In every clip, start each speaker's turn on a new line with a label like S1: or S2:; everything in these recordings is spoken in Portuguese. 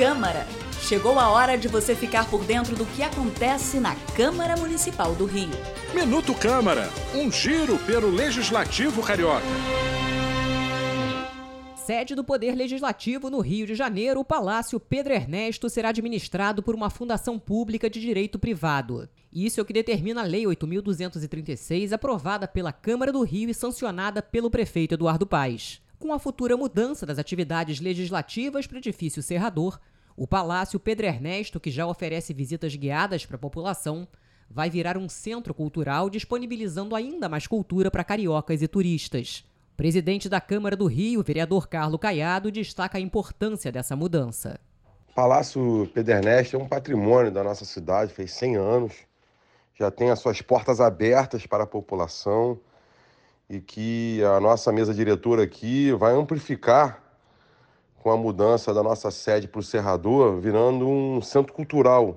S1: Câmara. Chegou a hora de você ficar por dentro do que acontece na Câmara Municipal do Rio.
S2: Minuto Câmara, um giro pelo Legislativo Carioca.
S3: Sede do Poder Legislativo no Rio de Janeiro, o Palácio Pedro Ernesto será administrado por uma fundação pública de direito privado. Isso é o que determina a Lei 8.236, aprovada pela Câmara do Rio e sancionada pelo prefeito Eduardo Paes. Com a futura mudança das atividades legislativas para o edifício Serrador, o Palácio Pedro Ernesto, que já oferece visitas guiadas para a população, vai virar um centro cultural disponibilizando ainda mais cultura para cariocas e turistas. Presidente da Câmara do Rio, vereador Carlos Caiado, destaca a importância dessa mudança.
S4: Palácio Pederneste é um patrimônio da nossa cidade, fez 100 anos, já tem as suas portas abertas para a população e que a nossa mesa diretora aqui vai amplificar com a mudança da nossa sede para o Serrador, virando um centro cultural,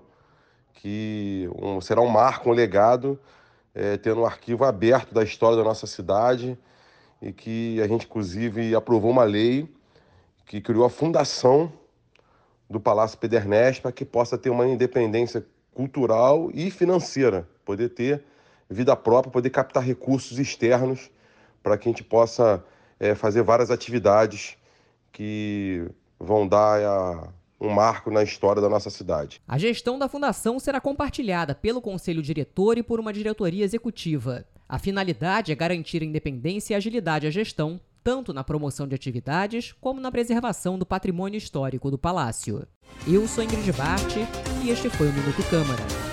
S4: que um, será um marco, um legado, é, tendo um arquivo aberto da história da nossa cidade e que a gente, inclusive, aprovou uma lei que criou a fundação do Palácio Pederneste para que possa ter uma independência cultural e financeira, poder ter vida própria, poder captar recursos externos para que a gente possa é, fazer várias atividades que vão dar a, um marco na história da nossa cidade.
S3: A gestão da fundação será compartilhada pelo conselho diretor e por uma diretoria executiva. A finalidade é garantir a independência e agilidade à gestão, tanto na promoção de atividades como na preservação do patrimônio histórico do palácio. Eu sou Ingrid Bart e este foi o Minuto Câmara.